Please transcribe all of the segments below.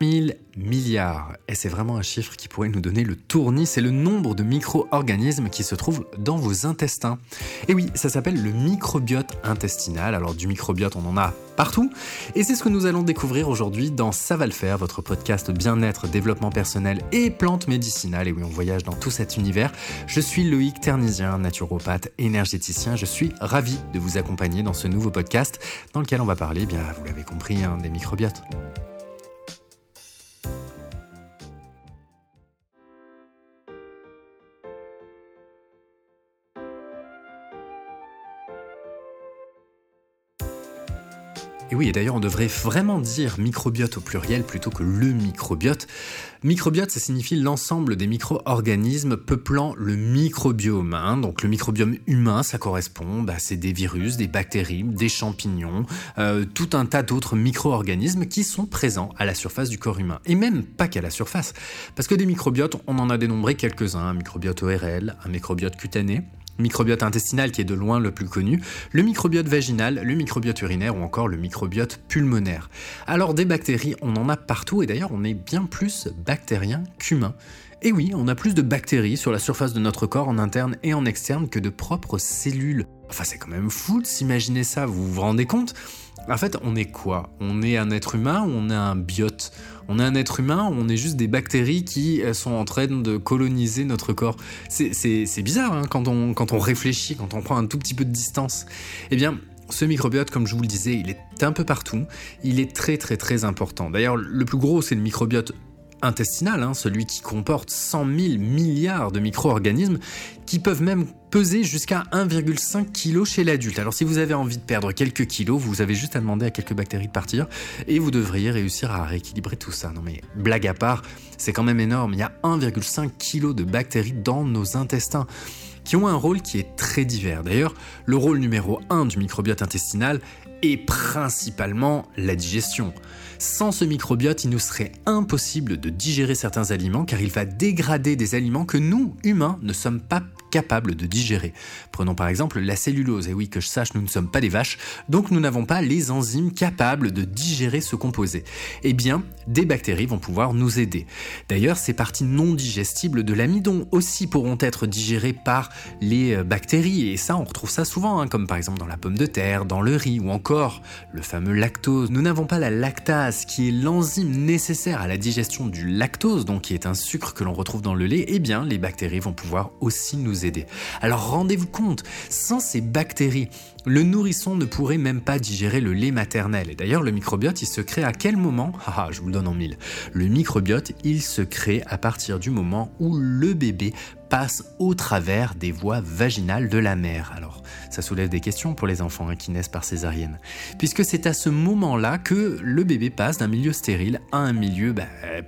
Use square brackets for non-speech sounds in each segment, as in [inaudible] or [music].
1000 milliards. Et c'est vraiment un chiffre qui pourrait nous donner le tournis, c'est le nombre de micro-organismes qui se trouvent dans vos intestins. Et oui, ça s'appelle le microbiote intestinal. Alors du microbiote, on en a partout. Et c'est ce que nous allons découvrir aujourd'hui dans Ça va le faire, votre podcast bien-être, développement personnel et plantes médicinales. Et oui, on voyage dans tout cet univers. Je suis Loïc Ternisien, naturopathe, énergéticien. Je suis ravi de vous accompagner dans ce nouveau podcast dans lequel on va parler, bien, vous l'avez compris, hein, des microbiotes. Et oui, et d'ailleurs, on devrait vraiment dire microbiote au pluriel plutôt que le microbiote. Microbiote, ça signifie l'ensemble des micro-organismes peuplant le microbiome. Hein. Donc le microbiome humain, ça correspond, bah, c'est des virus, des bactéries, des champignons, euh, tout un tas d'autres micro-organismes qui sont présents à la surface du corps humain. Et même pas qu'à la surface, parce que des microbiotes, on en a dénombré quelques-uns. Un microbiote ORL, un microbiote cutané, microbiote intestinal qui est de loin le plus connu, le microbiote vaginal, le microbiote urinaire ou encore le microbiote pulmonaire. Alors des bactéries, on en a partout et d'ailleurs on est bien plus bactérien qu'humain. Et oui, on a plus de bactéries sur la surface de notre corps en interne et en externe que de propres cellules. Enfin c'est quand même fou de s'imaginer ça, vous vous rendez compte? En fait, on est quoi? On est un être humain ou on est un biote? On est un être humain ou on est juste des bactéries qui euh, sont en train de coloniser notre corps? C'est bizarre hein, quand, on, quand on réfléchit, quand on prend un tout petit peu de distance. Eh bien, ce microbiote, comme je vous le disais, il est un peu partout. Il est très très très important. D'ailleurs, le plus gros, c'est le microbiote intestinal, hein, celui qui comporte 100 000 milliards de micro-organismes qui peuvent même peser jusqu'à 1,5 kg chez l'adulte. Alors si vous avez envie de perdre quelques kilos, vous avez juste à demander à quelques bactéries de partir et vous devriez réussir à rééquilibrer tout ça. Non mais blague à part, c'est quand même énorme. Il y a 1,5 kg de bactéries dans nos intestins qui ont un rôle qui est très divers. D'ailleurs, le rôle numéro 1 du microbiote intestinal est principalement la digestion. Sans ce microbiote, il nous serait impossible de digérer certains aliments car il va dégrader des aliments que nous, humains, ne sommes pas capables de digérer. Prenons par exemple la cellulose. Et oui, que je sache, nous ne sommes pas des vaches, donc nous n'avons pas les enzymes capables de digérer ce composé. Eh bien, des bactéries vont pouvoir nous aider. D'ailleurs, ces parties non digestibles de l'amidon aussi pourront être digérées par les euh, bactéries. Et ça, on retrouve ça souvent, hein, comme par exemple dans la pomme de terre, dans le riz ou encore le fameux lactose. Nous n'avons pas la lactase, qui est l'enzyme nécessaire à la digestion du lactose, donc qui est un sucre que l'on retrouve dans le lait. Eh bien, les bactéries vont pouvoir aussi nous aider. Alors rendez-vous compte, sans ces bactéries, le nourrisson ne pourrait même pas digérer le lait maternel. Et d'ailleurs, le microbiote, il se crée à quel moment? Ah, je vous le donne en mille. Le microbiote, il se crée à partir du moment où le bébé passe au travers des voies vaginales de la mère. Alors, ça soulève des questions pour les enfants hein, qui naissent par césarienne, puisque c'est à ce moment-là que le bébé passe d'un milieu stérile à un milieu bah,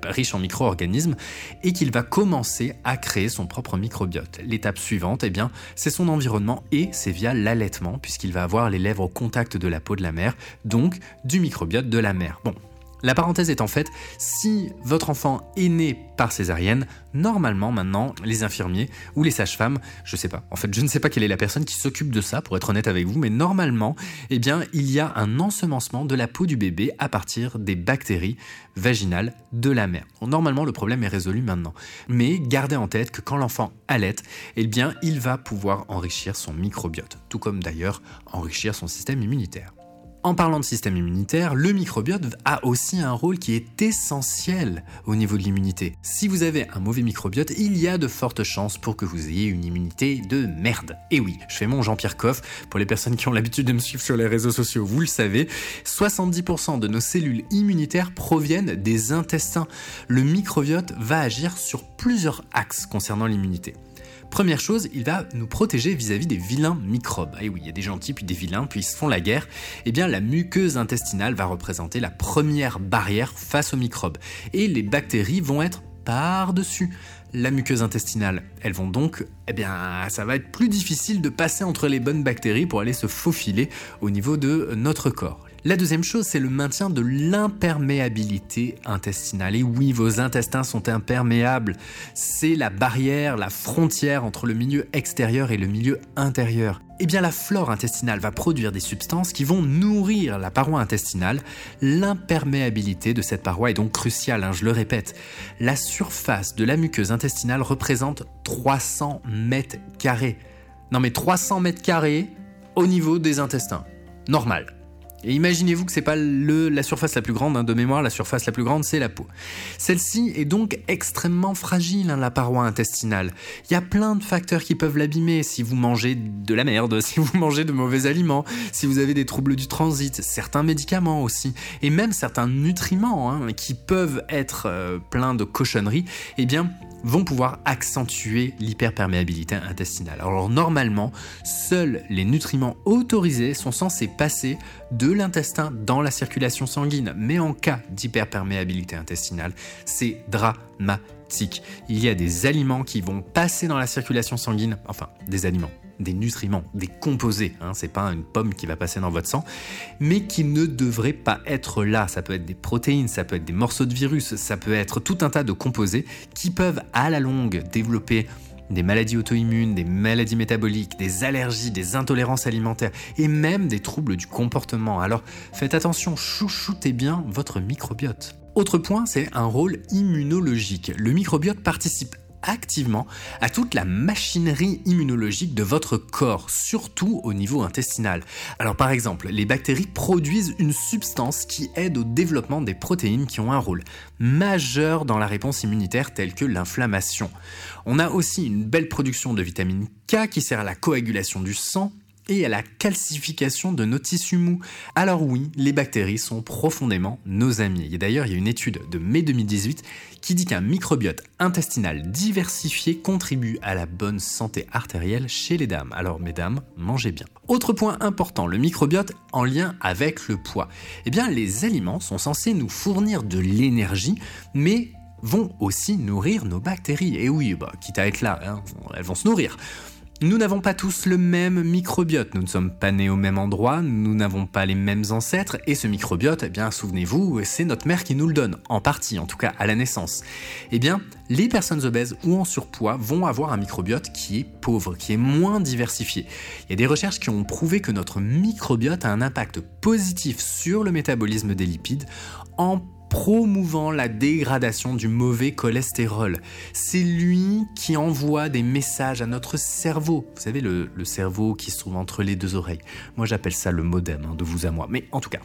riche en micro-organismes et qu'il va commencer à créer son propre microbiote. L'étape suivante, eh bien, c'est son environnement et c'est via l'allaitement, puisqu'il va avoir les lèvres au contact de la peau de la mère, donc du microbiote de la mère. Bon, la parenthèse est en fait, si votre enfant est né par césarienne, normalement maintenant, les infirmiers ou les sages-femmes, je sais pas, en fait je ne sais pas quelle est la personne qui s'occupe de ça pour être honnête avec vous, mais normalement, eh bien il y a un ensemencement de la peau du bébé à partir des bactéries vaginales de la mère. normalement le problème est résolu maintenant. Mais gardez en tête que quand l'enfant allait, eh bien il va pouvoir enrichir son microbiote, tout comme d'ailleurs enrichir son système immunitaire. En parlant de système immunitaire, le microbiote a aussi un rôle qui est essentiel au niveau de l'immunité. Si vous avez un mauvais microbiote, il y a de fortes chances pour que vous ayez une immunité de merde. Et oui, je fais mon Jean-Pierre Coff. Pour les personnes qui ont l'habitude de me suivre sur les réseaux sociaux, vous le savez, 70% de nos cellules immunitaires proviennent des intestins. Le microbiote va agir sur plusieurs axes concernant l'immunité. Première chose, il va nous protéger vis-à-vis des vilains microbes. Et oui, il y a des gentils puis des vilains, puis ils se font la guerre. Eh bien, la muqueuse intestinale va représenter la première barrière face aux microbes. Et les bactéries vont être par-dessus la muqueuse intestinale. Elles vont donc, eh bien, ça va être plus difficile de passer entre les bonnes bactéries pour aller se faufiler au niveau de notre corps. La deuxième chose, c'est le maintien de l'imperméabilité intestinale. Et oui, vos intestins sont imperméables. C'est la barrière, la frontière entre le milieu extérieur et le milieu intérieur. Eh bien, la flore intestinale va produire des substances qui vont nourrir la paroi intestinale. L'imperméabilité de cette paroi est donc cruciale, hein, je le répète. La surface de la muqueuse intestinale représente 300 mètres carrés. Non mais 300 mètres carrés au niveau des intestins. Normal. Et imaginez-vous que c'est pas la surface la plus grande, hein, de mémoire, la surface la plus grande, c'est la peau. Celle-ci est donc extrêmement fragile, hein, la paroi intestinale. Il y a plein de facteurs qui peuvent l'abîmer si vous mangez de la merde, [laughs] si vous mangez de mauvais aliments, si vous avez des troubles du transit, certains médicaments aussi, et même certains nutriments hein, qui peuvent être euh, pleins de cochonneries, eh bien, vont pouvoir accentuer l'hyperperméabilité intestinale. Alors normalement, seuls les nutriments autorisés sont censés passer de l'intestin dans la circulation sanguine, mais en cas d'hyperperméabilité intestinale, c'est dramatique. Il y a des aliments qui vont passer dans la circulation sanguine, enfin des aliments, des nutriments, des composés, hein, c'est pas une pomme qui va passer dans votre sang, mais qui ne devraient pas être là. Ça peut être des protéines, ça peut être des morceaux de virus, ça peut être tout un tas de composés qui peuvent à la longue développer des maladies auto-immunes, des maladies métaboliques, des allergies, des intolérances alimentaires et même des troubles du comportement. Alors faites attention, chouchoutez bien votre microbiote. Autre point, c'est un rôle immunologique. Le microbiote participe activement à toute la machinerie immunologique de votre corps, surtout au niveau intestinal. Alors par exemple, les bactéries produisent une substance qui aide au développement des protéines qui ont un rôle majeur dans la réponse immunitaire telle que l'inflammation. On a aussi une belle production de vitamine K qui sert à la coagulation du sang et à la calcification de nos tissus mous. Alors oui, les bactéries sont profondément nos amis. Et d'ailleurs, il y a une étude de mai 2018 qui dit qu'un microbiote intestinal diversifié contribue à la bonne santé artérielle chez les dames. Alors mesdames, mangez bien. Autre point important, le microbiote en lien avec le poids. Eh bien, les aliments sont censés nous fournir de l'énergie, mais vont aussi nourrir nos bactéries. Et oui, bah, quitte à être là, hein, elles vont se nourrir. Nous n'avons pas tous le même microbiote, nous ne sommes pas nés au même endroit, nous n'avons pas les mêmes ancêtres, et ce microbiote, eh bien souvenez-vous, c'est notre mère qui nous le donne, en partie, en tout cas à la naissance. Eh bien, les personnes obèses ou en surpoids vont avoir un microbiote qui est pauvre, qui est moins diversifié. Il y a des recherches qui ont prouvé que notre microbiote a un impact positif sur le métabolisme des lipides en promouvant la dégradation du mauvais cholestérol. C'est lui qui envoie des messages à notre cerveau. Vous savez, le, cerveau qui se trouve entre les deux oreilles. Moi, j'appelle ça le modem, hein, de vous à moi. Mais en tout cas,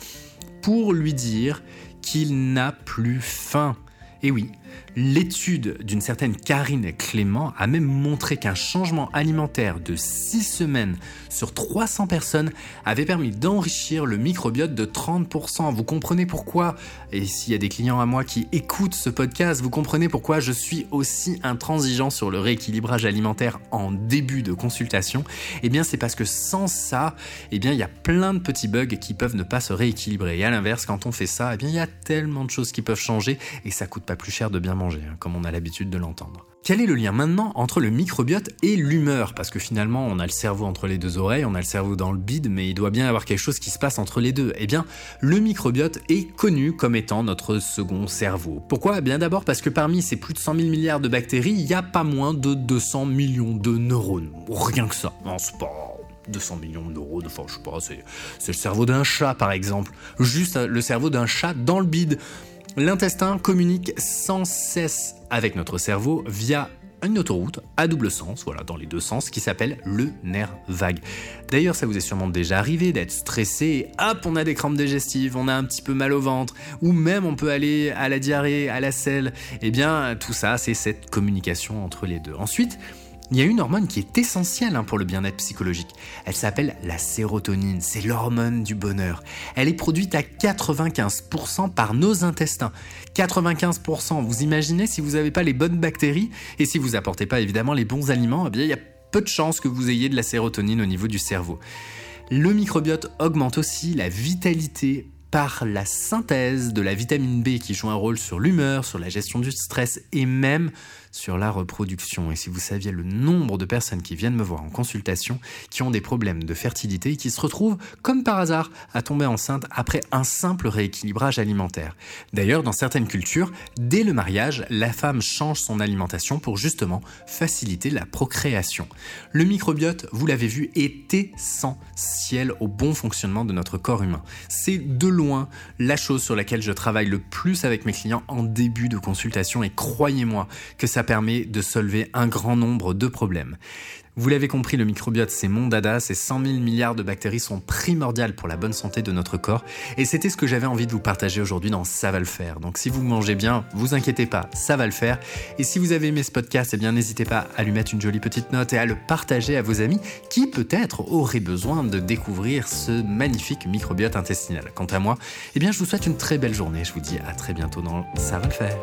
pour lui dire qu'il n'a plus faim. Et oui, L'étude d'une certaine Karine Clément a même montré qu'un changement alimentaire de 6 semaines sur 300 personnes avait permis d'enrichir le microbiote de 30%. Vous comprenez pourquoi, et s'il y a des clients à moi qui écoutent ce podcast, vous comprenez pourquoi je suis aussi intransigeant sur le rééquilibrage alimentaire en début de consultation? Eh bien c'est parce que sans ça, eh bien il y a plein de petits bugs qui peuvent ne pas se rééquilibrer. Et à l'inverse, quand on fait ça, eh bien il y a tellement de choses qui peuvent changer et ça coûte pas plus cher de bien manger. Hein, comme on a l'habitude de l'entendre. Quel est le lien maintenant entre le microbiote et l'humeur? Parce que finalement, on a le cerveau entre les deux oreilles, on a le cerveau dans le bide, mais il doit bien y avoir quelque chose qui se passe entre les deux. Eh bien, le microbiote est connu comme étant notre second cerveau. Pourquoi? Eh Bien d'abord parce que parmi ces plus de 100 000 milliards de bactéries, il n'y a pas moins de 200 millions de neurones. Rien que ça. C'est pas 200 millions de neurones, enfin je sais pas, c'est le cerveau d'un chat par exemple. Juste le cerveau d'un chat dans le bide. L'intestin communique sans cesse avec notre cerveau via une autoroute à double sens, voilà, dans les deux sens, qui s'appelle le nerf vague. D'ailleurs, ça vous est sûrement déjà arrivé d'être stressé et hop, on a des crampes digestives, on a un petit peu mal au ventre, ou même on peut aller à la diarrhée, à la selle. Eh bien, tout ça, c'est cette communication entre les deux. Ensuite, il y a une hormone qui est essentielle hein, pour le bien-être psychologique. Elle s'appelle la sérotonine, c'est l'hormone du bonheur. Elle est produite à 95% par nos intestins. 95%, vous imaginez si vous n'avez pas les bonnes bactéries et si vous apportez pas évidemment les bons aliments, eh il y a peu de chances que vous ayez de la sérotonine au niveau du cerveau. Le microbiote augmente aussi la vitalité par la synthèse de la vitamine B qui joue un rôle sur l'humeur, sur la gestion du stress et même sur la reproduction. Et si vous saviez le nombre de personnes qui viennent me voir en consultation, qui ont des problèmes de fertilité et qui se retrouvent, comme par hasard, à tomber enceinte après un simple rééquilibrage alimentaire. D'ailleurs, dans certaines cultures, dès le mariage, la femme change son alimentation pour justement faciliter la procréation. Le microbiote, vous l'avez vu, est essentiel au bon fonctionnement de notre corps humain. C'est de loin la chose sur laquelle je travaille le plus avec mes clients en début de consultation et croyez-moi que ça permet de solver un grand nombre de problèmes. Vous l'avez compris, le microbiote, c'est mon dada, ces 100 000 milliards de bactéries sont primordiales pour la bonne santé de notre corps, et c'était ce que j'avais envie de vous partager aujourd'hui dans Ça va le faire. Donc si vous mangez bien, vous inquiétez pas, ça va le faire. Et si vous avez aimé ce podcast, eh bien n'hésitez pas à lui mettre une jolie petite note et à le partager à vos amis qui peut-être auraient besoin de découvrir ce magnifique microbiote intestinal. Quant à moi, eh bien je vous souhaite une très belle journée, je vous dis à très bientôt dans Ça va le faire.